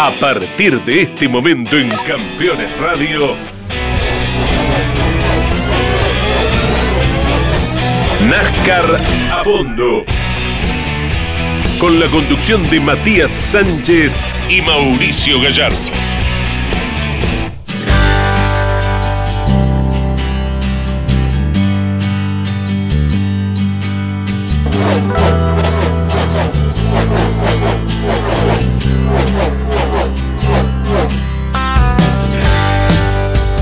A partir de este momento en Campeones Radio, NASCAR a fondo. Con la conducción de Matías Sánchez y Mauricio Gallardo.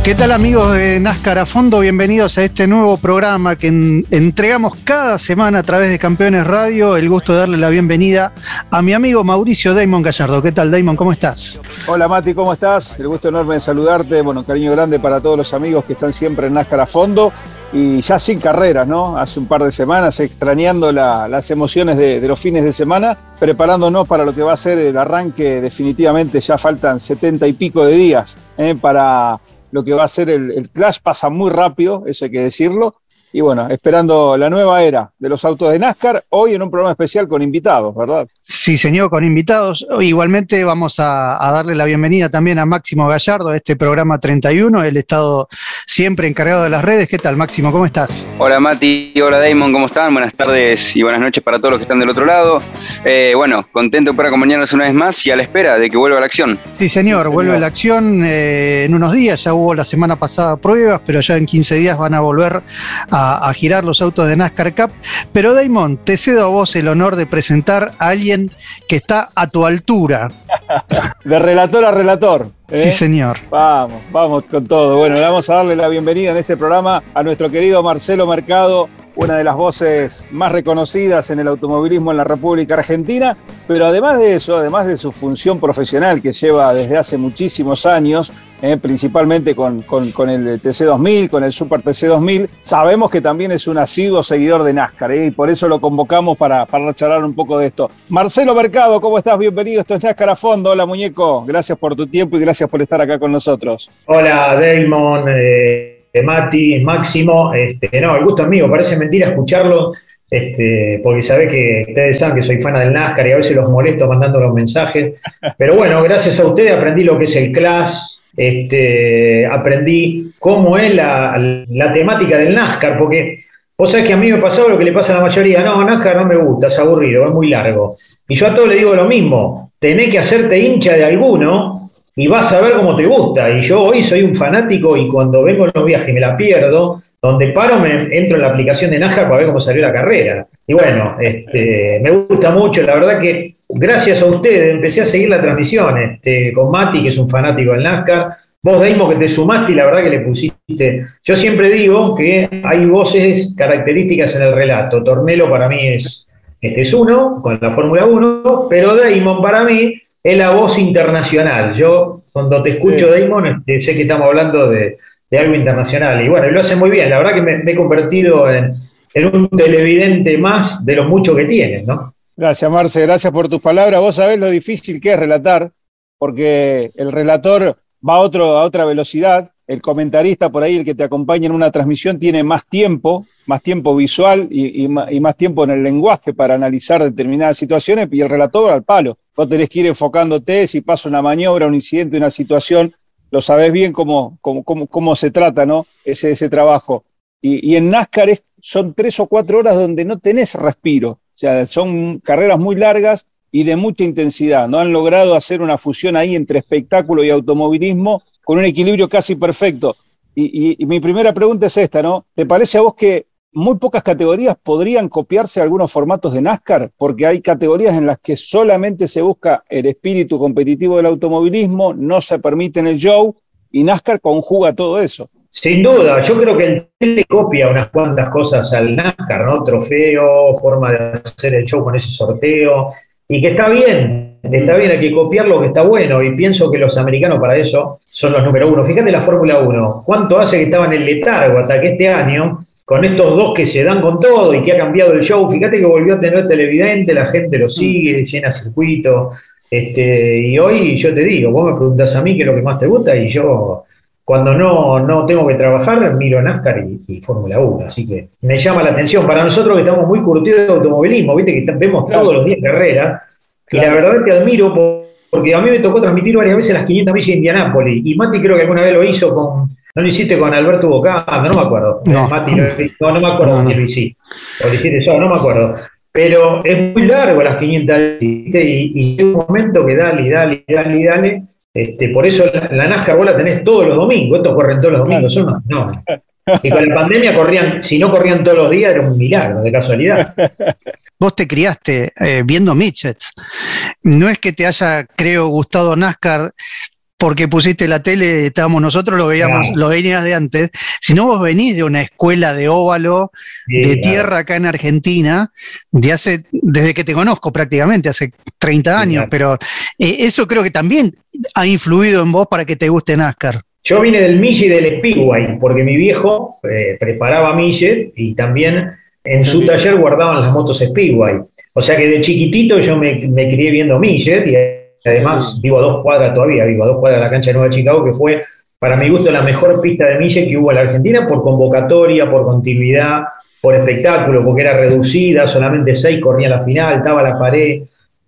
¿Qué tal amigos de NASCAR a fondo? Bienvenidos a este nuevo programa que entregamos cada semana a través de Campeones Radio. El gusto de darle la bienvenida a mi amigo Mauricio Damon Gallardo. ¿Qué tal Damon? ¿Cómo estás? Hola Mati, ¿cómo estás? El gusto enorme de saludarte. Bueno, cariño grande para todos los amigos que están siempre en NASCAR a fondo y ya sin carreras, ¿no? Hace un par de semanas extrañando las emociones de, los fines de semana, preparándonos para lo que va a ser el arranque. Definitivamente ya faltan setenta y pico de días ¿eh? para lo que va a ser el, el Clash pasa muy rápido, eso hay que decirlo, y bueno, esperando la nueva era de los autos de NASCAR, hoy en un programa especial con invitados, ¿verdad? Sí, señor, con invitados. Igualmente vamos a, darle la bienvenida también a Máximo Gallardo, a este programa 31, el estado siempre encargado de las redes. ¿Qué tal, Máximo? ¿Cómo estás? Hola, Mati. Hola, Damon. ¿Cómo están? Buenas tardes y buenas noches para todos los que están del otro lado. Eh, bueno, contento por acompañarnos una vez más y a la espera de que vuelva la acción. Sí, señor, vuelve la acción eh, en unos días. Ya hubo la semana pasada pruebas, pero ya en 15 días van a volver a a, girar los autos de NASCAR Cup. Pero Damon, te cedo a vos el honor de presentar a alguien que está a tu altura. de relator a relator. ¿eh? Sí, señor. Vamos, vamos con todo. Bueno, le vamos a darle la bienvenida en este programa a nuestro querido Marcelo Mercado, una de las voces más reconocidas en el automovilismo en la República Argentina, pero además de eso, además de su función profesional que lleva desde hace muchísimos años, eh, principalmente con, el TC2000, con el Super TC2000, sabemos que también es un asiduo seguidor de NASCAR eh, y por eso lo convocamos para, para charlar un poco de esto. Marcelo Mercado, ¿cómo estás? Bienvenido, esto es NASCAR a fondo. Hola muñeco, gracias por tu tiempo y gracias por estar acá con nosotros. Hola Damon. Eh Mati, Máximo, este, no, el gusto es mío, parece mentira escucharlo, este, porque sabés que ustedes saben que soy fan del NASCAR y a veces los molesto mandando los mensajes, pero bueno, gracias a ustedes aprendí lo que es el class, este, aprendí cómo es la, temática del NASCAR, porque vos sabés que a mí me pasó lo que le pasa a la mayoría, no, NASCAR no me gusta, es aburrido, es muy largo. Y yo a todos les digo lo mismo, tenés que hacerte hincha de alguno y vas a ver cómo te gusta. Y yo hoy soy un fanático y cuando vengo en los viajes me la pierdo, donde paro me entro en la aplicación de NASCAR para ver cómo salió la carrera. Y bueno, este, me gusta mucho, la verdad que gracias a ustedes empecé a seguir la transmisión este, con Mati, que es un fanático del NASCAR. Vos, Deimo, que te sumaste y la verdad que le pusiste. Yo siempre digo que hay voces características en el relato. Tornelo para mí es, este es uno, con la Fórmula 1, pero Damon para mí es la voz internacional. Yo, cuando te escucho, Damon, este, sé que estamos hablando de, algo internacional. Y bueno, lo hace muy bien. La verdad que me, he convertido en, un televidente más de los muchos que tienes, ¿no? Gracias, Marce. Gracias por tus palabras. Vos sabés lo difícil que es relatar, porque el relator va a, otro, a otra velocidad. El comentarista por ahí, el que te acompaña en una transmisión, tiene más tiempo, más tiempo visual y, más, tiempo en el lenguaje para analizar determinadas situaciones, y el relator al palo. Vos tenés que ir enfocándote, si pasa una maniobra, un incidente, una situación, lo sabés bien cómo, cómo, cómo, se trata, ¿no? Ese, ese trabajo. Y, y en NASCAR son tres o cuatro horas donde no tenés respiro. Sea, son carreras muy largas y de mucha intensidad. No han logrado hacer una fusión ahí entre espectáculo y automovilismo con un equilibrio casi perfecto. Y, mi primera pregunta es esta, ¿no? ¿Te parece a vos que muy pocas categorías podrían copiarse algunos formatos de NASCAR? Porque hay categorías en las que solamente se busca el espíritu competitivo del automovilismo, no se permite en el show, y NASCAR conjuga todo eso. Sin duda, yo creo que el le copia unas cuantas cosas al NASCAR, ¿no? Trofeo, forma de hacer el show con ese sorteo, y que está bien, está bien, hay que copiar lo que está bueno, y pienso que los americanos para eso son los número uno. Fíjate la Fórmula 1, ¿cuánto hace que estaban en letargo hasta que este año, con estos dos que se dan con todo y que ha cambiado el show, fíjate que volvió a tener televidente, la gente lo sigue, llena circuito, este, y hoy yo te digo, vos me preguntas a mí qué es lo que más te gusta, y yo cuando no, no tengo que trabajar, miro NASCAR y, Fórmula 1. Así que me llama la atención. Para nosotros que estamos muy curtidos de automovilismo, viste que vemos todos los días carreras, y la verdad que admiro porque a mí me tocó transmitir varias veces las 500 millas de Indianápolis, y Mati creo que alguna vez lo hizo con, no lo hiciste con Alberto Bocando, no me acuerdo. No. Mati, no, no, no me acuerdo No, si no. lo hiciste. O lo hiciste solo, no me acuerdo. Pero es muy largo las 500 ¿viste? y, y llega un momento que dale, dale, dale, dale. Este, por eso la, la NASCAR vos la tenés todos los domingos, estos corren todos los domingos, son no. Y con la pandemia corrían, si no corrían todos los días, era un milagro, de casualidad. Vos te criaste eh, viendo midgets. No es que te haya, creo, gustado NASCAR porque pusiste la tele, estábamos nosotros, lo veíamos, Claro. lo venías de antes, sino vos venís de una escuela de óvalo, Sí, de claro. tierra acá en Argentina, de hace, desde que te conozco prácticamente, hace 30 Sí, años, claro. pero eh, eso creo que también ha influido en vos para que te guste NASCAR. Yo vine del Mille y del Speedway, porque mi viejo eh, preparaba Mille y también en su taller guardaban las motos Speedway. O sea que de chiquitito yo me, me crié viendo Mille y además vivo a dos cuadras todavía, vivo a dos cuadras de la cancha de Nueva Chicago, que fue para mi gusto la mejor pista de Mille que hubo en la Argentina por convocatoria, por continuidad, por espectáculo, porque era reducida, solamente seis corrían la final, estaba la pared.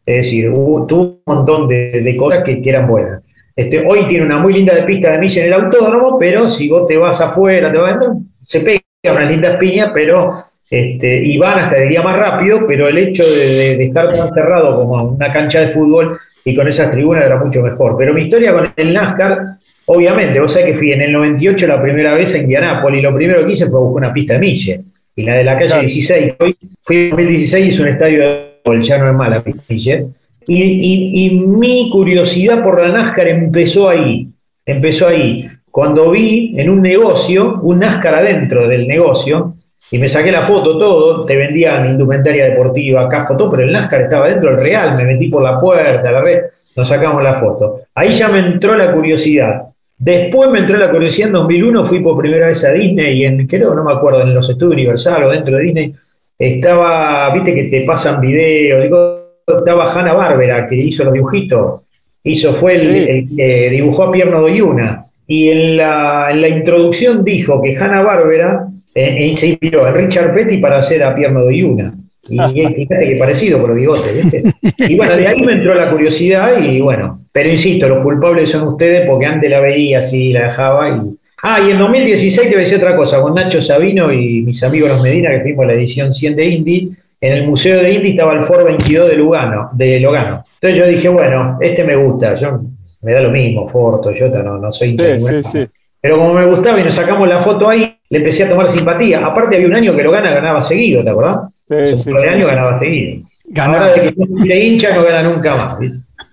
Es decir, hubo, tuvo un montón de, de cosas que, que eran buenas. Este, hoy tiene una muy linda de pista de milla en el autódromo, pero si vos te vas afuera, te vas adentro, se pega unas lindas piñas, pero este, y van hasta diría más rápido, pero el hecho de, de- de estar tan cerrado como una cancha de fútbol y con esas tribunas era mucho mejor. Pero mi historia con el NASCAR, obviamente, vos sabés que fui en el 98 la primera vez a Indianápolis, y lo primero que hice fue buscar una pista de mille. Y la de la calle Claro. 16, 16, hoy fui en 2016 y es un estadio de fútbol, ya no es mala pista de mille. Y, y- y mi curiosidad por la NASCAR empezó ahí, empezó ahí, cuando vi en un negocio, un NASCAR adentro del negocio, y me saqué la foto, todo, te vendían indumentaria deportiva, casco, todo, pero el NASCAR estaba dentro, el real, me metí por la puerta, la red, nos sacamos la foto. Ahí ya me entró la curiosidad. Después me entró la curiosidad en 2001, fui por primera vez a Disney, y en, creo, no me acuerdo, en los estudios Universal o dentro de Disney, estaba, viste que te pasan videos, digo, estaba Hanna Barbera, que hizo los dibujitos, hizo, fue el, Sí. el que dibujó a Pierno Doyuna, y en la, en la introducción dijo que Hanna Barbera eh, se inspiró en Richard Petty para hacer a Pierno Doyuna. Y y fíjate que parecido por los bigotes, ¿viste? Y bueno, de ahí me entró la curiosidad y bueno, pero insisto, los culpables son ustedes porque antes la veía así, la dejaba y... Ah, y en 2016 te voy a decir otra cosa, con Nacho Sabino y mis amigos los Medina, que fuimos a la edición 100 de Indy, en el Museo de Indy estaba el Ford 22 de Lugano, de Logano. Entonces yo dije, bueno, este me gusta, yo me da lo mismo, Ford, Toyota, no, no soy... Sí, ninguna- sí, sí. Pero como me gustaba y nos sacamos la foto ahí, le empecé a tomar simpatía. Aparte había un año que Logana ganaba seguido, ¿te acordás? Sí, sí, un de sí, años sí. ganaba seguido. Ganaba. Ahora de que tiene hincha no gana nunca más.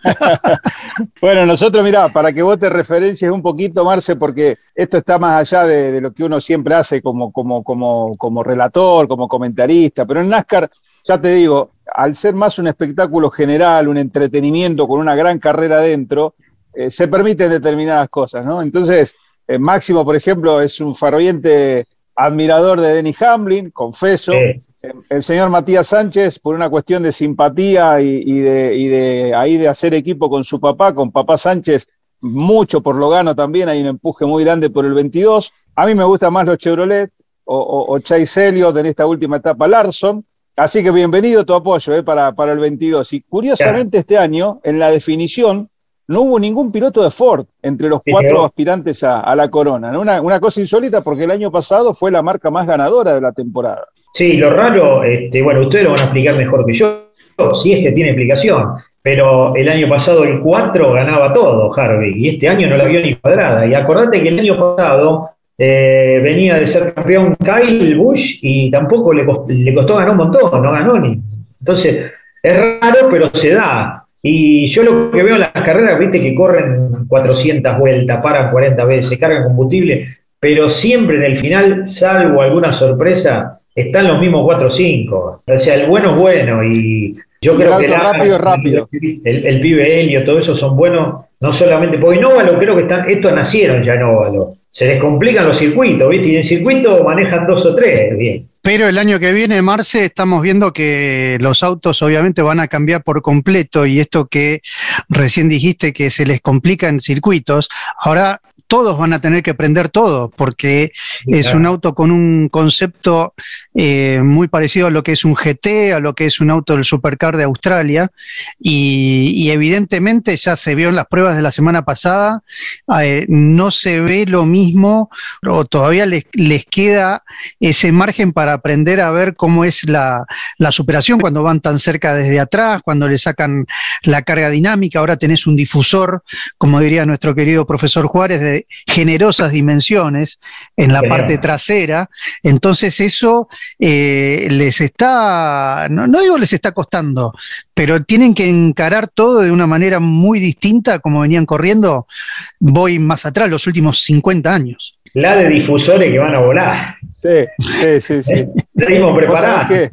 Bueno, nosotros, mirá, para que vos te referencies un poquito, Marce, porque esto está más allá de, de lo que uno siempre hace como, como, como, como relator, como comentarista, pero en NASCAR, ya te digo, al ser más un espectáculo general, un entretenimiento con una gran carrera dentro, eh, se permiten determinadas cosas, ¿no? Entonces, eh, Máximo, por ejemplo, es un ferviente admirador de Denny Hamlin, confeso. El señor Matías Sánchez, por una cuestión de simpatía y, y de, y de ahí de hacer equipo con su papá, con papá Sánchez, mucho por lo gano también, hay un empuje muy grande por el 22. A mí me gustan más los Chevrolet o, o, o Chase Elliott en esta última etapa Larson. Así que bienvenido tu apoyo eh, para, para el 22. Y curiosamente este año, en la definición, no hubo ningún piloto de Ford entre los cuatro aspirantes a, a la corona. ¿no? Una, una cosa insólita porque el año pasado fue la marca más ganadora de la temporada. sí, lo raro, este, bueno, ustedes lo van a explicar mejor que yo, si es que tiene explicación. Pero el año pasado el 4 ganaba todo, Harvey, y este año no la vio ni cuadrada. Y acordate que el año pasado eh, venía de ser campeón Kyle Bush y tampoco le, cost- le costó ganar un montón, no ganó ni. Entonces, es raro, pero se da. Y yo lo que veo en las carreras, viste que corren 400 vueltas, paran 40 veces, cargan combustible, pero siempre en el final, salvo alguna sorpresa, están los mismos 4 o 5. O sea, el bueno es bueno y yo creo que la- rápido rápido. El, el pibe Helio, todo eso son buenos, no solamente, porque en óvalo creo que están, estos nacieron ya en óvalo. Se les complican los circuitos, ¿viste? Y en circuito manejan dos o tres, bien. Pero el año que viene, Marce, estamos viendo que los autos obviamente van a cambiar por completo y esto que recién dijiste que se les complica en circuitos, ahora todos van a tener que aprender todo, porque es un auto con un concepto eh, muy parecido a lo que es un GT, a lo que es un auto del Supercar de Australia, y, evidentemente ya se vio en las pruebas de la semana pasada, eh, no se ve lo mismo, o todavía les, les, queda ese margen para aprender a ver cómo es la, la superación cuando van tan cerca desde atrás, cuando le sacan la carga dinámica, ahora tenés un difusor, como diría nuestro querido profesor Juárez, de generosas dimensiones en la parte trasera, entonces eso eh, les está, no, digo les está costando, pero tienen que encarar todo de una manera muy distinta como venían corriendo, voy más atrás, los últimos 50 años. La de difusores que van a volar. Sí, sí, sí. sí. Preparados.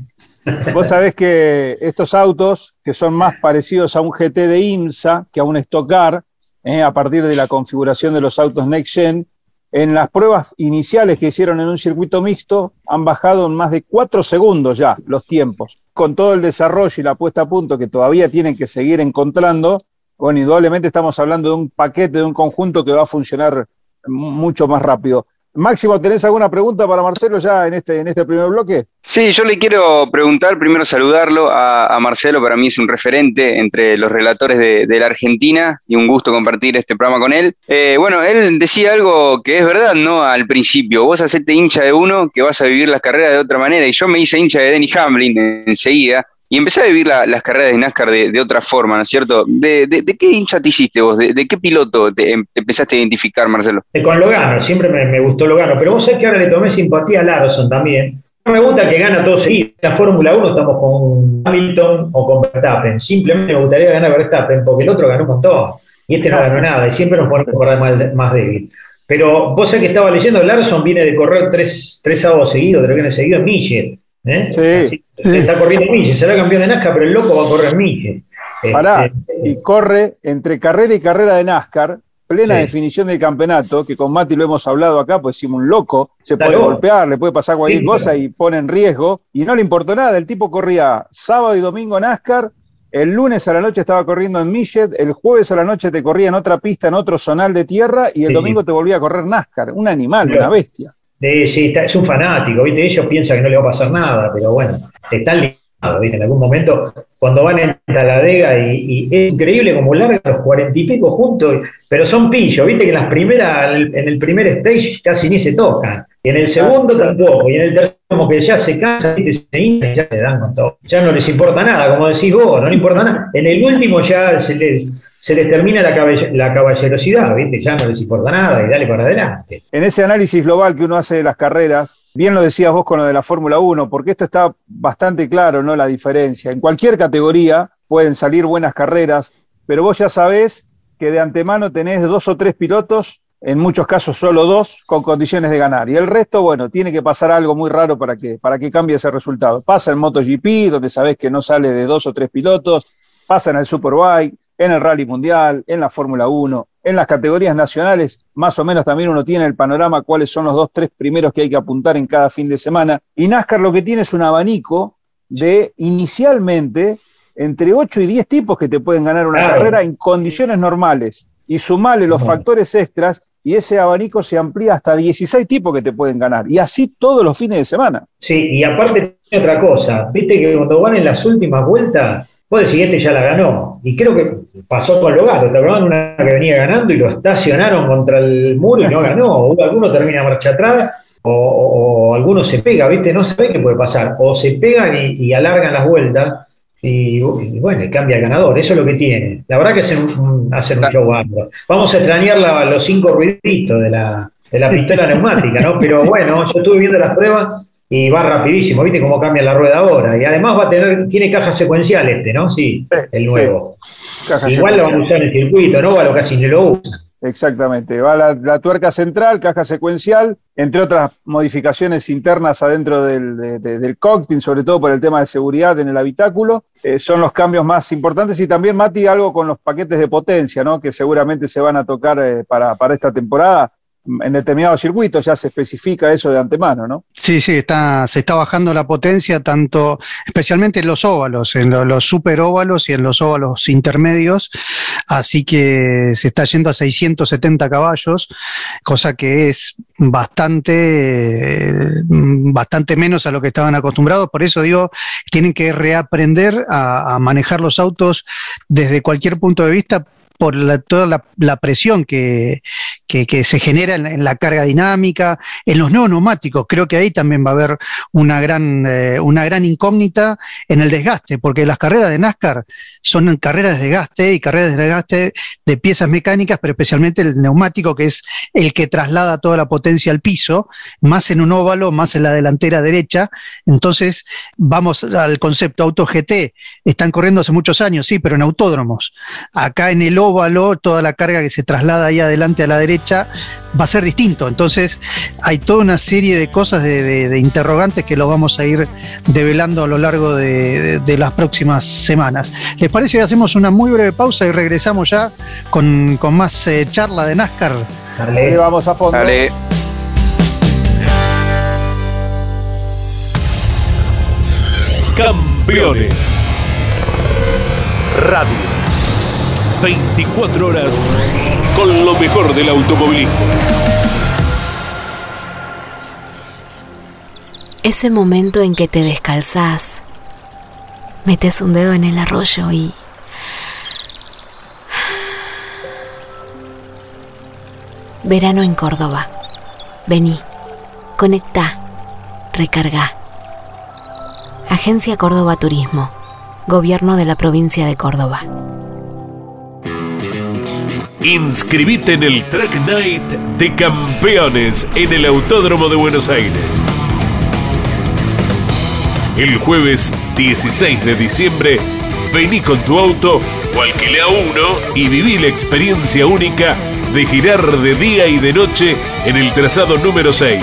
Vos sabés que estos autos, que son más parecidos a un GT de IMSA que a un Stock Car, eh, a partir de la configuración de los autos Next Gen, en las pruebas iniciales que hicieron en un circuito mixto han bajado en más de cuatro segundos ya los tiempos. Con todo el desarrollo y la puesta a punto que todavía tienen que seguir encontrando, bueno, indudablemente estamos hablando de un paquete, de un conjunto que va a funcionar mucho más rápido. Máximo, ¿tenés alguna pregunta para Marcelo ya en este, en este primer bloque? Sí, yo le quiero preguntar, primero saludarlo a, Marcelo, para mí es un referente entre los relatores de, la Argentina y un gusto compartir este programa con él. Eh, bueno, él decía algo que es verdad, ¿no? Al principio, vos hacete hincha de uno que vas a vivir las carreras de otra manera y yo me hice hincha de Denny Hamlin enseguida y empecé a vivir las carreras de NASCAR de, otra forma, ¿no es cierto? ¿De, qué hincha te hiciste vos? ¿De, qué piloto te, empezaste a identificar, Marcelo? Con Logano, siempre me, gustó Logano, pero vos sabés que ahora le tomé simpatía a Larson también. No me gusta que gana todo seguido. En la Fórmula 1 estamos con Hamilton o con Verstappen. Simplemente me gustaría ganar Verstappen porque el otro ganó con todo. Y este no ganó nada. Y siempre nos ponemos por más, más débil. Pero vos sabés que estaba leyendo, Larson viene de correr tres, tres sábados seguidos, tres viene seguido en. ¿Eh? Sí. Está corriendo Mille, será campeón de NASCAR, pero el loco va a correr Mille. Pará, este, y corre entre carrera y carrera de NASCAR, plena definición del campeonato, que con Mati lo hemos hablado acá, pues decimos un loco, se puede golpear, le puede pasar cualquier cosa y pone en riesgo, y no le importó nada, el tipo corría sábado y domingo NASCAR, el lunes a la noche estaba corriendo en Millet, el jueves a la noche te corría en otra pista, en otro zonal de tierra, y el domingo te volvía a correr NASCAR, un animal, una bestia sí, es un fanático, ¿viste? Ellos piensan que no le va a pasar nada, pero bueno, están ligados, ¿viste? En algún momento, cuando van en Taladega y, y es increíble como largan los cuarenta y pico juntos, pero son pillos, ¿viste? Que en las primeras, en el primer stage casi ni se tocan, y en el segundo tampoco, y en el tercero como que ya se cansan, ¿viste? Se y ya se dan con todo. Ya no les importa nada, como decís vos, no les importa nada. En el último ya se les se les termina la, caballerosidad, ¿viste? Ya no les importa nada y dale para adelante. En ese análisis global que uno hace de las carreras, bien lo decías vos con lo de la Fórmula 1, porque esto está bastante claro, ¿no? La diferencia. En cualquier categoría pueden salir buenas carreras, pero vos ya sabés que de antemano tenés dos o tres pilotos, en muchos casos solo dos, con condiciones de ganar. Y el resto, bueno, tiene que pasar algo muy raro para que, para que cambie ese resultado. Pasa en MotoGP, donde sabés que no sale de dos o tres pilotos, pasa en el Superbike, en el Rally Mundial, en la Fórmula 1, en las categorías nacionales, más o menos también uno tiene el panorama cuáles son los dos, tres primeros que hay que apuntar en cada fin de semana. Y NASCAR lo que tiene es un abanico de inicialmente entre 8 y 10 tipos que te pueden ganar una carrera en condiciones normales. Y sumarle los factores extras y ese abanico se amplía hasta 16 tipos que te pueden ganar. Y así todos los fines de semana. Sí, y aparte tiene otra cosa, viste que cuando van en las últimas vueltas el siguiente ya la ganó. Y creo que pasó con Logato. Te acordaban una que venía ganando y lo estacionaron contra el muro y no ganó. O alguno termina marcha atrás o, alguno se pega, ¿viste? No sabe qué puede pasar. O se pegan y, alargan las vueltas y, bueno, cambia el ganador. Eso es lo que tiene. La verdad que hacen un, hacen un show Vamos a extrañar los cinco ruiditos de la, de la pistola neumática, ¿no? Pero bueno, yo estuve viendo las pruebas y va rapidísimo, ¿viste cómo cambia la rueda ahora? Y además va a tener, tiene caja secuencial este, ¿no? Sí, el nuevo. Igual lo van a usar en el circuito, ¿no? Lo casi ni lo usa. Exactamente, va la, tuerca central, caja secuencial, entre otras modificaciones internas adentro del, cockpit, sobre todo por el tema de seguridad en el habitáculo, eh, son los cambios más importantes y también, Mati, algo con los paquetes de potencia, ¿no? que seguramente se van a tocar eh, para, para esta temporada en determinados circuitos, ya se especifica eso de antemano, ¿no? Sí, sí, se está bajando la potencia, tanto, especialmente en los óvalos, en los super óvalos y en los óvalos intermedios, así que se está yendo a 670 caballos, cosa que es bastante, bastante menos a lo que estaban acostumbrados, por eso digo, tienen que reaprender a manejar los autos desde cualquier punto de vista por toda la, presión que, se genera en, la carga dinámica, en los no neumáticos. Creo que ahí también va a haber una gran, eh, una gran incógnita en el desgaste, porque las carreras de NASCAR son carreras de desgaste y carreras de desgaste de piezas mecánicas, pero especialmente el neumático, que es el que traslada toda la potencia al piso, más en un óvalo, más en la delantera derecha. Entonces, vamos al concepto auto GT. Están corriendo hace muchos años, sí, pero en autódromos. Acá en el óvalo toda la carga que se traslada ahí adelante a la derecha va a ser distinto. Entonces hay toda una serie de cosas, de, interrogantes que lo vamos a ir develando a lo largo de, las próximas semanas. ¿Les parece que hacemos una muy breve pausa y regresamos ya con, más eh, charla de NASCAR? Dale, vamos a fondo. Dale. Campeones. Radio 24 horas con lo mejor del automovilismo. Ese momento en que te descalzas, metes un dedo en el arroyo y... Verano en Córdoba. Vení, conecta, recarga. Agencia Córdoba Turismo, Gobierno de la provincia de Córdoba. Inscribite en el Track Night de Campeones en el Autódromo de Buenos Aires. El jueves 16 de diciembre, vení con tu auto o uno y viví la experiencia única de girar de día y de noche en el trazado número 6.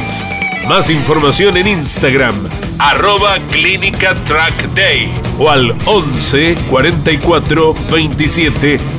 Más información en Instagram, arroba Clínica Track Day o al 11 44 27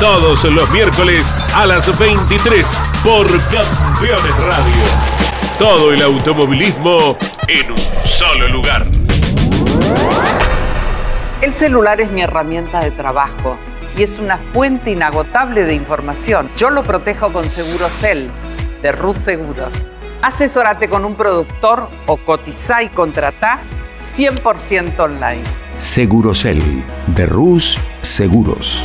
Todos los miércoles a las 23 por Campeones Radio. Todo el automovilismo en un solo lugar. El celular es mi herramienta de trabajo y es una fuente inagotable de información. Yo lo protejo con Segurocel de Rus Seguros. Asesórate con un productor o cotiza y contrata 100% online. Segurocel de Rus Seguros.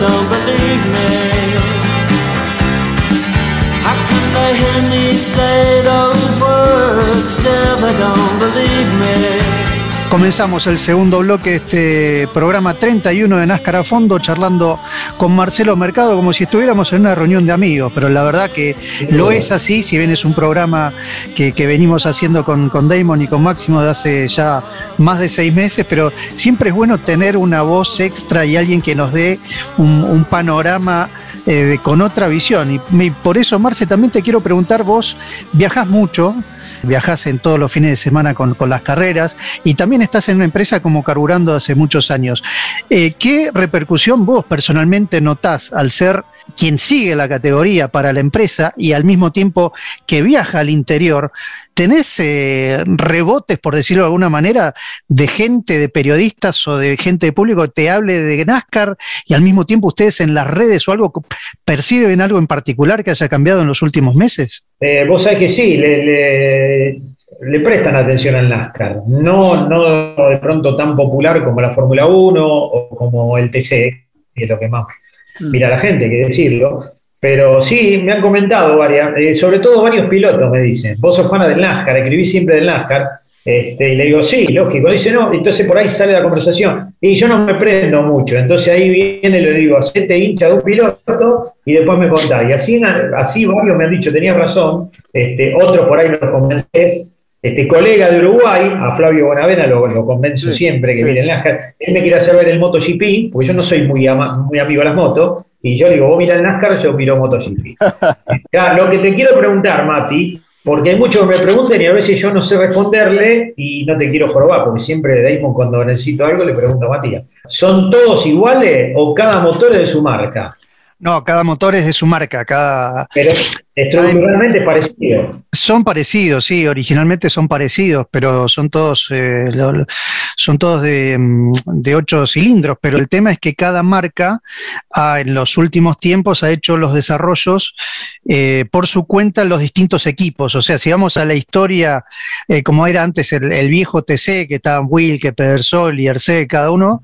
Don't believe me? How can they hear me say those words, still they don't? Comenzamos el segundo bloque de este programa 31 de NASCAR a fondo, charlando con Marcelo Mercado como si estuviéramos en una reunión de amigos, pero la verdad que lo es así, si bien es un programa que, venimos haciendo con, con, Damon y con Máximo de hace ya más de seis meses, pero siempre es bueno tener una voz extra y alguien que nos dé un, panorama eh, con otra visión. Y, y por eso, Marce, también te quiero preguntar, vos viajas mucho, viajás en todos los fines de semana con, las carreras y también estás en una empresa como Carburando hace muchos años. Eh, ¿Qué repercusión vos personalmente notás al ser quien sigue la categoría para la empresa y al mismo tiempo que viaja al interior? ¿Tenés eh, rebotes, por decirlo de alguna manera, de gente, de periodistas o de gente de público que te hable de NASCAR y al mismo tiempo ustedes en las redes o algo perciben algo en particular que haya cambiado en los últimos meses? Eh, vos sabés que sí, le, prestan atención al NASCAR. No, no de pronto tan popular como la Fórmula 1 o como el TC, que es lo que más mm. mira la gente, hay que decirlo. Pero sí, me han comentado varias, eh, sobre todo varios pilotos me dicen, vos sos fan del NASCAR, escribí siempre del NASCAR, este, y le digo, sí, lógico, dice, no, entonces por ahí sale la conversación, y yo no me prendo mucho, entonces ahí viene y le digo, hacete hincha de un piloto y después me contás, y así, así varios me han dicho, tenías razón, este, otros por ahí los convences, este colega de Uruguay, a Flavio Bonavena, lo, lo convenzo siempre que viene el NASCAR, él me quiere hacer ver el MotoGP, porque yo no soy muy, muy amigo de las motos, y yo digo, vos mirás el NASCAR, yo miro MotoGP. lo que te quiero preguntar, Mati, porque hay muchos que me preguntan y a veces yo no sé responderle y no te quiero jorobar, porque siempre Damon cuando necesito algo le pregunto a Matías, ¿son todos iguales o cada motor es de su marca? No, cada motor es de su marca, cada... Pero estructuralmente es parecido. Son parecidos, sí, originalmente son parecidos, pero son todos, eh, son todos mm, de, ocho cilindros, pero el tema es que cada marca en los últimos tiempos ha hecho los desarrollos eh, por su cuenta en los distintos equipos. O sea, si vamos a la historia, eh, como era antes el, viejo TC, que estaban Wilke, Pedersol y RC, cada uno,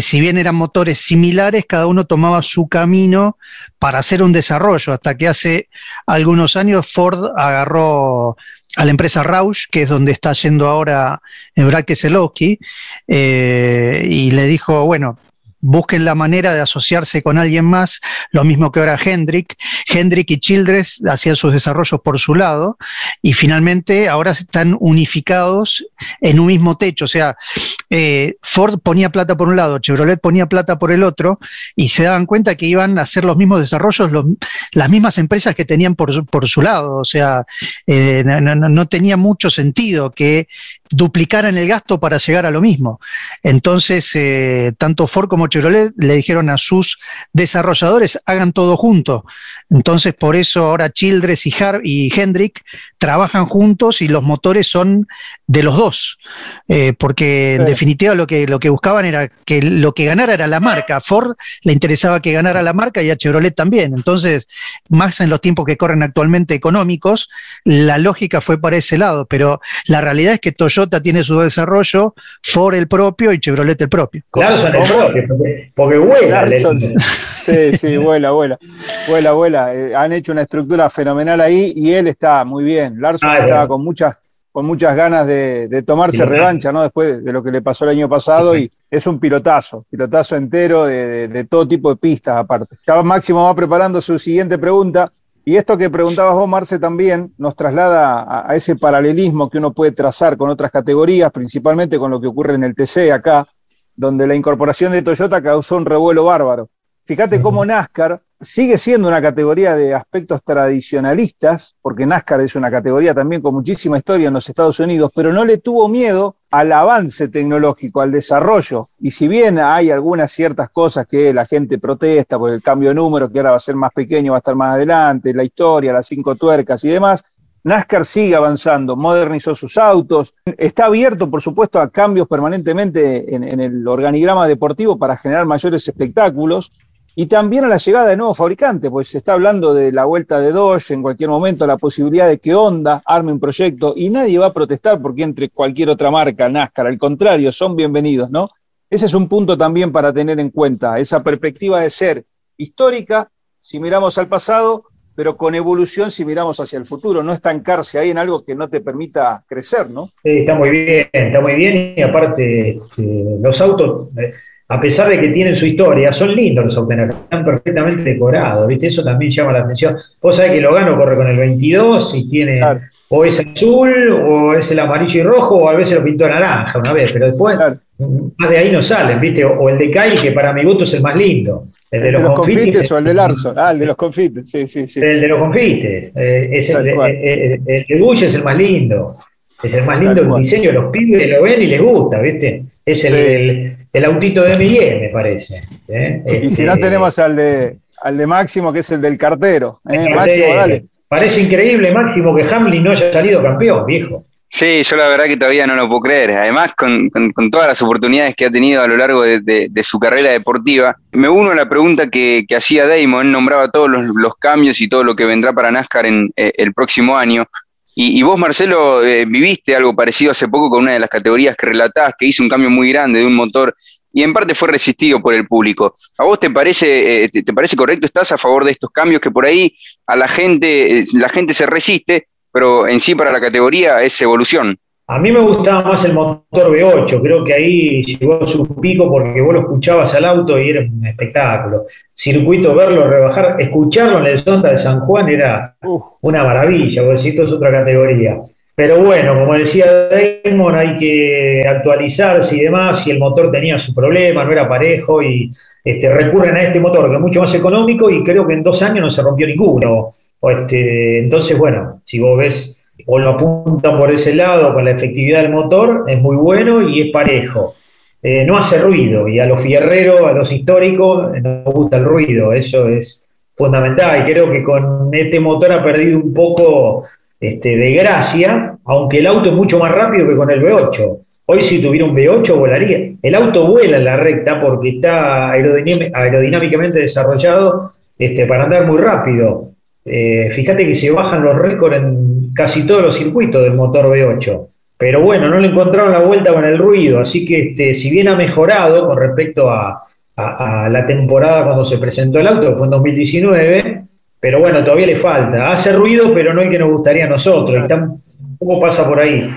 si bien eran motores similares, cada uno tomaba su camino para hacer un desarrollo, hasta que hace algunos años Ford agarró a la empresa Roush, que es donde está yendo ahora Brad Keselowski, eh, y le dijo, bueno, busquen la manera de asociarse con alguien más, lo mismo que ahora Hendrick. Hendrick y Childress hacían sus desarrollos por su lado y finalmente ahora están unificados en un mismo techo. O sea, eh, Ford ponía plata por un lado, Chevrolet ponía plata por el otro y se daban cuenta que iban a hacer los mismos desarrollos las mismas empresas que tenían por, su lado. O sea, eh, no tenía mucho sentido que duplicaran el gasto para llegar a lo mismo. Entonces, eh, tanto Ford como Chevrolet le dijeron a sus desarrolladores, hagan todo junto. Entonces, por eso ahora Childress y, y Hendrick trabajan juntos y los motores son de los dos. Eh, porque en definitiva lo que, lo que buscaban era que lo que ganara era la marca. A Ford le interesaba que ganara la marca y a Chevrolet también. Entonces, más en los tiempos que corren actualmente económicos, la lógica fue para ese lado. Pero la realidad es que Toyota tiene su desarrollo, Ford el propio y Chevrolet el propio. Larson el propio, porque, vuela. sí, sí, vuela, vuela. Vuela, vuela. Eh, han hecho una estructura fenomenal ahí y él está muy bien. Larson ah, estaba con muchas con muchas ganas de, tomarse revancha, ¿no? Después de lo que le pasó el año pasado y es un pilotazo, pilotazo entero de, de todo tipo de pistas aparte. Ya Máximo va preparando su siguiente pregunta. Y esto que preguntabas vos, Marce, también nos traslada a, ese paralelismo que uno puede trazar con otras categorías, principalmente con lo que ocurre en el TC acá, donde la incorporación de Toyota causó un revuelo bárbaro. Fíjate cómo NASCAR sigue siendo una categoría de aspectos tradicionalistas, porque NASCAR es una categoría también con muchísima historia en los Estados Unidos, pero no le tuvo miedo al avance tecnológico, al desarrollo. Y si bien hay algunas ciertas cosas que la gente protesta por el cambio de número, que ahora va a ser más pequeño, va a estar más adelante, la historia, las cinco tuercas y demás, NASCAR sigue avanzando, modernizó sus autos, está abierto, por supuesto, a cambios permanentemente en, en el organigrama deportivo para generar mayores espectáculos y también a la llegada de nuevos fabricantes, pues se está hablando de la vuelta de Dodge en cualquier momento, la posibilidad de que Honda arme un proyecto y nadie va a protestar porque entre cualquier otra marca, NASCAR, al contrario, son bienvenidos, ¿no? Ese es un punto también para tener en cuenta, esa perspectiva de ser histórica si miramos al pasado, pero con evolución si miramos hacia el futuro, no estancarse ahí en algo que no te permita crecer, ¿no? Sí, está muy bien, está muy bien y aparte este, los autos... Eh, a pesar de que tienen su historia, son lindos los autos, están perfectamente decorados, ¿viste? Eso también llama la atención. Vos sabés que Logano corre con el 22 y tiene o es azul o es el amarillo y rojo o a veces lo pintó naranja una vez, pero después más de ahí no salen, ¿viste? O, el de Kai, que para mi gusto es el más lindo. El de los, confites, o el de Larson. Ah, el de los confites, sí, sí, sí. El de los confites. Eh, es el, el, el, el, Bush es el más lindo. Es el más lindo el diseño. Los pibes lo ven y les gusta, ¿viste? Es el, el, autito de M&M, me parece. ¿eh? Y si no este, tenemos al de, al de Máximo, que es el del cartero. ¿eh? Máximo, dale. Parece increíble, Máximo, que Hamlin no haya salido campeón, viejo. Sí, yo la verdad que todavía no lo puedo creer. Además, con, con, todas las oportunidades que ha tenido a lo largo de, de, su carrera deportiva, me uno a la pregunta que, que hacía Damon. Él nombraba todos los, los, cambios y todo lo que vendrá para NASCAR en eh, el próximo año. Y, y vos, Marcelo, eh, viviste algo parecido hace poco con una de las categorías que relatás, que hizo un cambio muy grande de un motor y en parte fue resistido por el público. ¿A vos te parece, eh, te, parece correcto? ¿Estás a favor de estos cambios que por ahí a la gente, la gente se resiste, pero en sí para la categoría es evolución. A mí me gustaba más el motor V8, creo que ahí llegó su pico porque vos lo escuchabas al auto y era un espectáculo. Circuito, verlo, rebajar, escucharlo en el Sonda de San Juan era una maravilla, vos decís, esto es otra categoría. Pero bueno, como decía Damon, hay que actualizarse y demás, y el motor tenía su problema, no era parejo, y este, recurren a este motor que es mucho más económico y creo que en dos años no se rompió ninguno. Este, entonces, bueno, si vos ves o lo apuntan por ese lado con la efectividad del motor, es muy bueno y es parejo. Eh, no hace ruido y a los fierreros, a los históricos, no gusta el ruido, eso es fundamental. Y creo que con este motor ha perdido un poco este, de gracia, aunque el auto es mucho más rápido que con el V8. Hoy si tuviera un V8 volaría. El auto vuela en la recta porque está aerodinámicamente desarrollado este, para andar muy rápido. Eh, fíjate que se bajan los récords en casi todos los circuitos del motor V8. Pero bueno, no le encontraron la vuelta con el ruido, así que este, si bien ha mejorado con respecto a, la temporada cuando se presentó el auto, que fue en 2019, pero bueno, todavía le falta. Hace ruido, pero no el que nos gustaría a nosotros. ¿Cómo pasa por ahí?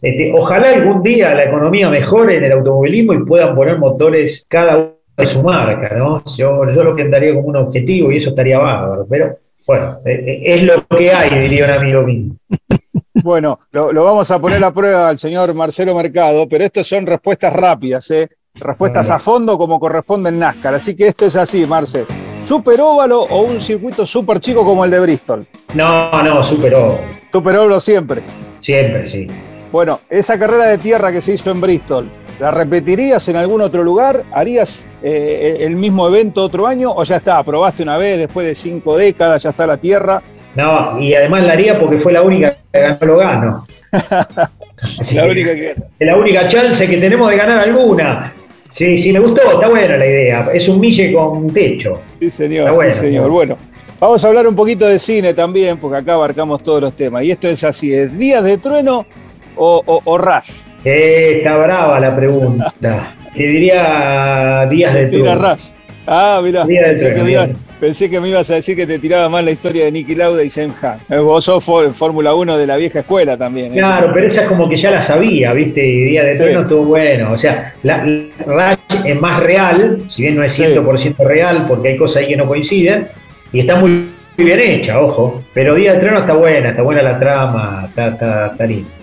Este, ojalá algún día la economía mejore en el automovilismo y puedan poner motores cada uno de su marca, ¿no? Yo, yo lo que andaría como un objetivo y eso estaría bárbaro, pero bueno, eh, eh, es lo que hay, diría un amigo mío. Bueno, lo, vamos a poner a prueba al señor Marcelo Mercado, pero estas son respuestas rápidas, ¿eh? respuestas a fondo como corresponde en NASCAR. Así que esto es así, Marce. ¿Super óvalo o un circuito súper chico como el de Bristol? No, no, super óvalo. Super óvalo siempre. Siempre, sí. Bueno, esa carrera de tierra que se hizo en Bristol, ¿La repetirías en algún otro lugar? ¿Harías eh, el mismo evento otro año o ya está? ¿Probaste una vez después de cinco décadas? ¿Ya está la tierra? No, y además la haría porque fue la única que ganó lo gano. la, única que... la única chance que tenemos de ganar alguna. Sí, sí, me gustó, está buena la idea. Es un mille con techo. Sí, señor, sí, señor. Bueno, vamos a hablar un poquito de cine también, porque acá abarcamos todos los temas. Y esto es así: ¿es Días de Trueno o, o, o Rush? Eh, está brava la pregunta. Te diría Días de Trueno. Ah, mira, pensé, que me ibas a decir que te tiraba más la historia de Nicky Lauda y James Hunt. Eh, vos sos Fórmula 1 de la vieja escuela también. ¿eh? Claro, pero esa es como que ya la sabía, ¿viste? Y Días de Trueno estuvo bueno. O sea, la, Rush es más real, si bien no es 100% real, porque hay cosas ahí que no coinciden, y está muy bien hecha, ojo. Pero Días de Trueno está buena, está buena la trama, está, está, está linda.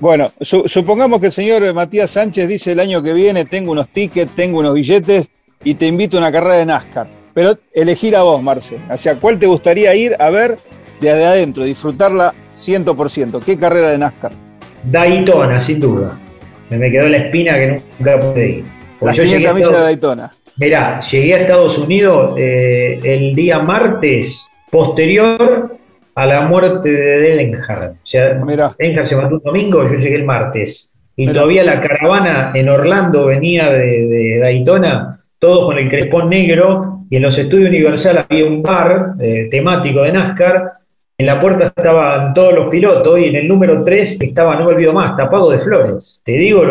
Bueno, supongamos que el señor Matías Sánchez dice el año que viene tengo unos tickets, tengo unos billetes y te invito a una carrera de NASCAR. Pero elegir a vos, Marce. Hacia cuál te gustaría ir a ver desde adentro, disfrutarla 100%. ¿Qué carrera de NASCAR? Daytona, sin duda. Me quedó la espina que nunca pude ir. La yo llegué de Daytona. Mirá, llegué a Estados Unidos eh, el día martes posterior a la muerte de Denhard. O sea, se mató un domingo, yo llegué el martes. Y todavía la caravana en Orlando venía de, Daytona, todos con el crespón negro, y en los estudios Universal había un bar eh, temático de NASCAR. En la puerta estaban todos los pilotos y en el número 3 estaba, no me olvido más, tapado de flores. Te digo,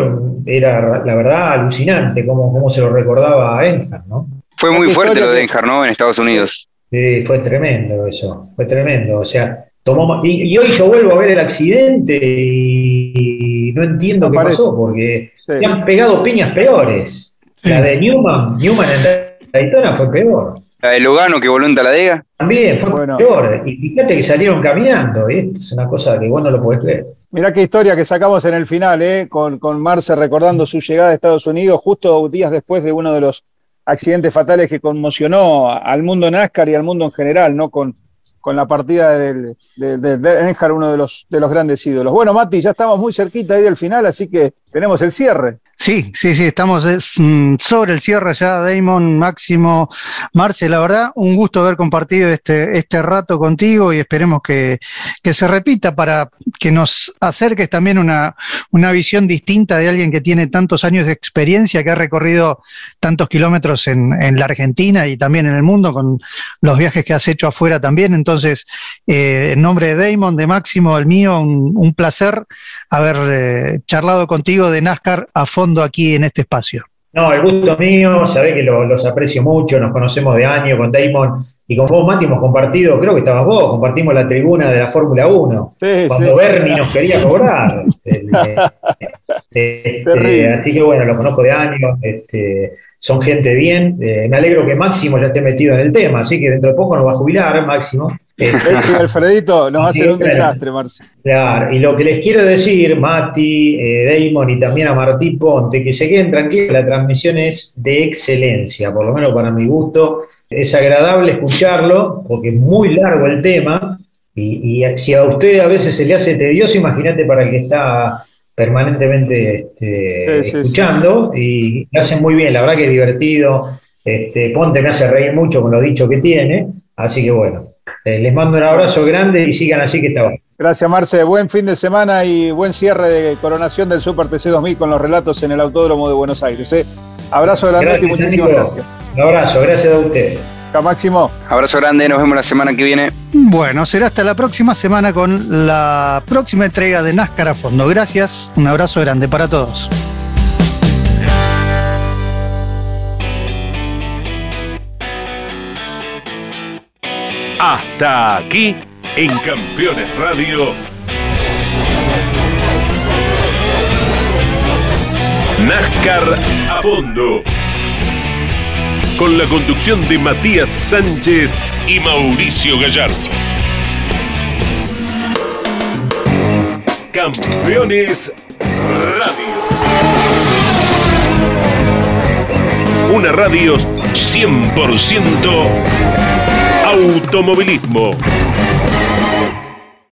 era la verdad alucinante cómo, cómo se lo recordaba a Denhard, ¿no? Fue muy fuerte lo de Denhard, ¿no? En Estados Unidos. Sí, fue tremendo eso, fue tremendo. O sea, tomó. Y, hoy yo vuelvo a ver el accidente y no entiendo qué pasó, porque se han pegado piñas peores. La de Newman, Newman en Daytona fue peor. La de Logano que voló en Taladega. También fue peor. Y fíjate que salieron caminando. Y esto es una cosa que vos no lo podés creer. Mirá qué historia que sacamos en el final, ¿eh? con, con Marce recordando su llegada a Estados Unidos justo días después de uno de los accidentes fatales que conmocionó al mundo NASCAR y al mundo en general, ¿no? Con, con la partida de, de, uno de los, de los grandes ídolos. Bueno, Mati, ya estamos muy cerquita ahí del final, así que tenemos el cierre. Sí, sí, sí, estamos mm, sobre el cierre ya, Damon, Máximo, Marce, la verdad, un gusto haber compartido este, este rato contigo y esperemos que, se repita para que nos acerques también una, una visión distinta de alguien que tiene tantos años de experiencia, que ha recorrido tantos kilómetros en, en la Argentina y también en el mundo con los viajes que has hecho afuera también. Entonces, eh, en nombre de Damon, de Máximo, el mío, un, placer haber eh, charlado contigo de NASCAR a fondo aquí en este espacio. No, el gusto mío, sabés que los aprecio mucho, nos conocemos de años con Damon y con vos, Mati, hemos compartido, creo que estabas vos, compartimos la tribuna de la Fórmula 1, cuando Bernie nos quería cobrar. Este, este, así que bueno, lo conozco de años, este, son gente bien. Eh, me alegro que Máximo ya esté metido en el tema, así que dentro de poco nos va a jubilar Máximo. Este, Alfredito nos va a hacer un desastre, Marcio. Claro, y lo que les quiero decir, Mati, eh, Damon y también a Martí Ponte, que se queden tranquilos, la transmisión es de excelencia, por lo menos para mi gusto. Es agradable escucharlo, porque es muy largo el tema, y, si a usted a veces se le hace tedioso, imagínate para el que está permanentemente este, escuchando, y lo hacen muy bien, la verdad que es divertido. Este, Ponte me hace reír mucho con lo dicho que tiene, así que bueno, eh, les mando un abrazo grande y sigan así que está bien. Gracias, Marce. Buen fin de semana y buen cierre de coronación del Super TC 2000 con los relatos en el Autódromo de Buenos Aires. ¿eh? Abrazo grande y muchísimas gracias. Un abrazo, gracias a ustedes. Chao, Máximo. Abrazo grande, nos vemos la semana que viene. Bueno, será hasta la próxima semana con la próxima entrega de NASCAR a fondo. Gracias, un abrazo grande para todos. Hasta aquí en Campeones Radio. NASCAR a fondo. Con la conducción de Matías Sánchez y Mauricio Gallardo. Campeones Radio. Una radio 100% automovilismo.